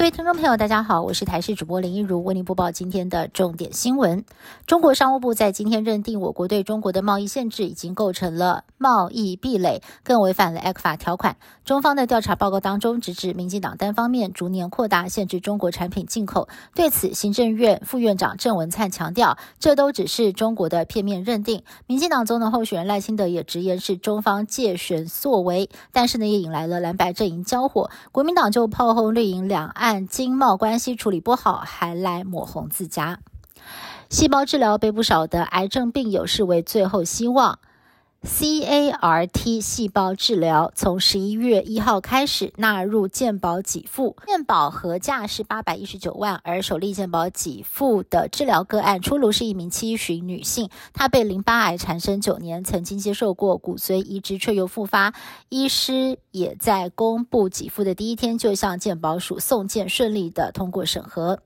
各位听众朋友，大家好，我是台视主播林一如，为您播报今天的重点新闻。中国商务部在今天认定，我国对中国的贸易限制已经构成了贸易壁垒，更违反了 ECFA 条款。中方的调查报告当中，直指民进党单方面逐年扩大限制中国产品进口。对此，行政院副院长郑文灿强调，这都只是中国的片面认定。民进党总统候选人赖清德也直言是中方借选作为，但是呢，也引来了蓝白阵营交火。国民党就炮轰绿营两岸。但经贸关系处理不好，还来抹红自家。细胞治疗被不少的癌症病友视为最后希望。CAR-T 细胞治疗从十一月一号开始纳入健保给付，健保合价是八百一十九万，而首例健保给付的治疗个案出炉是一名七旬女性，她被淋巴癌缠身九年，曾经接受过骨髓移植却又复发，医师也在公布给付的第一天就向健保署送件，顺利的通过审核。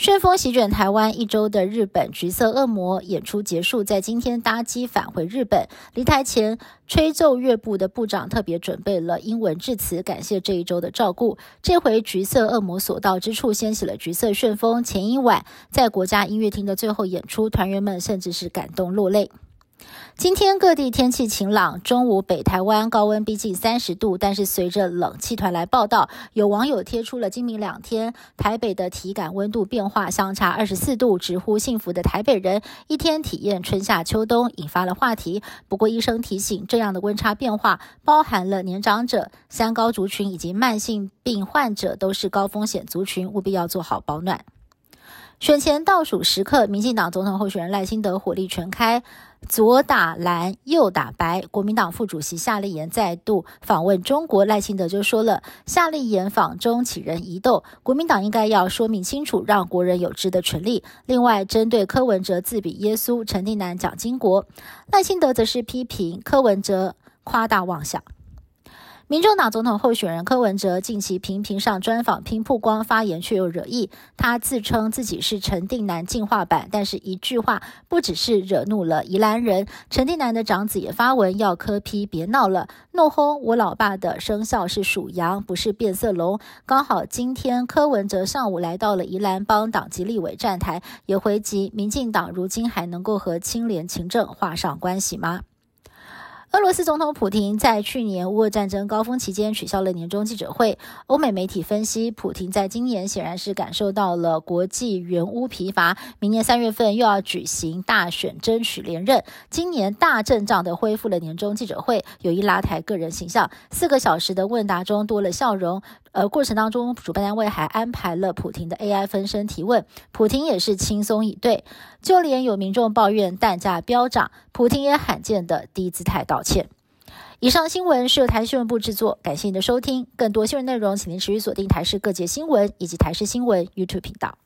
旋风席卷台湾一周的日本橘色恶魔演出结束，在今天搭机返回日本。离台前，吹奏乐部的部长特别准备了英文致辞，感谢这一周的照顾。这回橘色恶魔所到之处，掀起了橘色旋风。前一晚在国家音乐厅的最后演出，团员们甚至是感动落泪。今天各地天气晴朗，中午北台湾高温逼近三十度，但是随着冷气团来报道，有网友贴出了今明两天台北的体感温度变化相差二十四度，直呼幸福的台北人一天体验春夏秋冬，引发了话题。不过医生提醒，这样的温差变化包含了年长者、三高族群以及慢性病患者都是高风险族群，务必要做好保暖。选前倒数时刻，民进党总统候选人赖清德火力全开，左打蓝，右打白。国民党副主席夏立言再度访问中国，赖清德就说了：夏立言访中启人疑窦，国民党应该要说明清楚，让国人有知的权利。另外，针对柯文哲自比耶稣，陈定南讲经国，赖清德则是批评柯文哲夸大妄想。民众党总统候选人柯文哲近期频频上专访、拼曝光，发言却又惹意。他自称自己是陈定南进化版，但是一句话不只是惹怒了宜兰人。陈定南的长子也发文要柯批别闹了，怒轰我老爸的生肖是属羊，不是变色龙。刚好今天柯文哲上午来到了宜兰，帮党籍立委站台，也回击民进党如今还能够和清廉勤政画上关系吗？俄罗斯总统普京在去年乌俄战争高峰期间取消了年终记者会。欧美媒体分析，普京在今年显然是感受到了国际援乌疲乏，明年三月份又要举行大选争取连任。今年大阵仗的恢复了年终记者会，有意拉抬个人形象。四个小时的问答中多了笑容，呃过程当中主办单位还安排了普婷的 AI 分身提问，普婷也是轻松以对。就连有民众抱怨蛋价飙涨，普婷也罕见的低姿态道。歉。以上新闻是由台新闻部制作，感谢您的收听。更多新闻内容，请您持续锁定台视各界新闻以及台视新闻 YouTube 频道。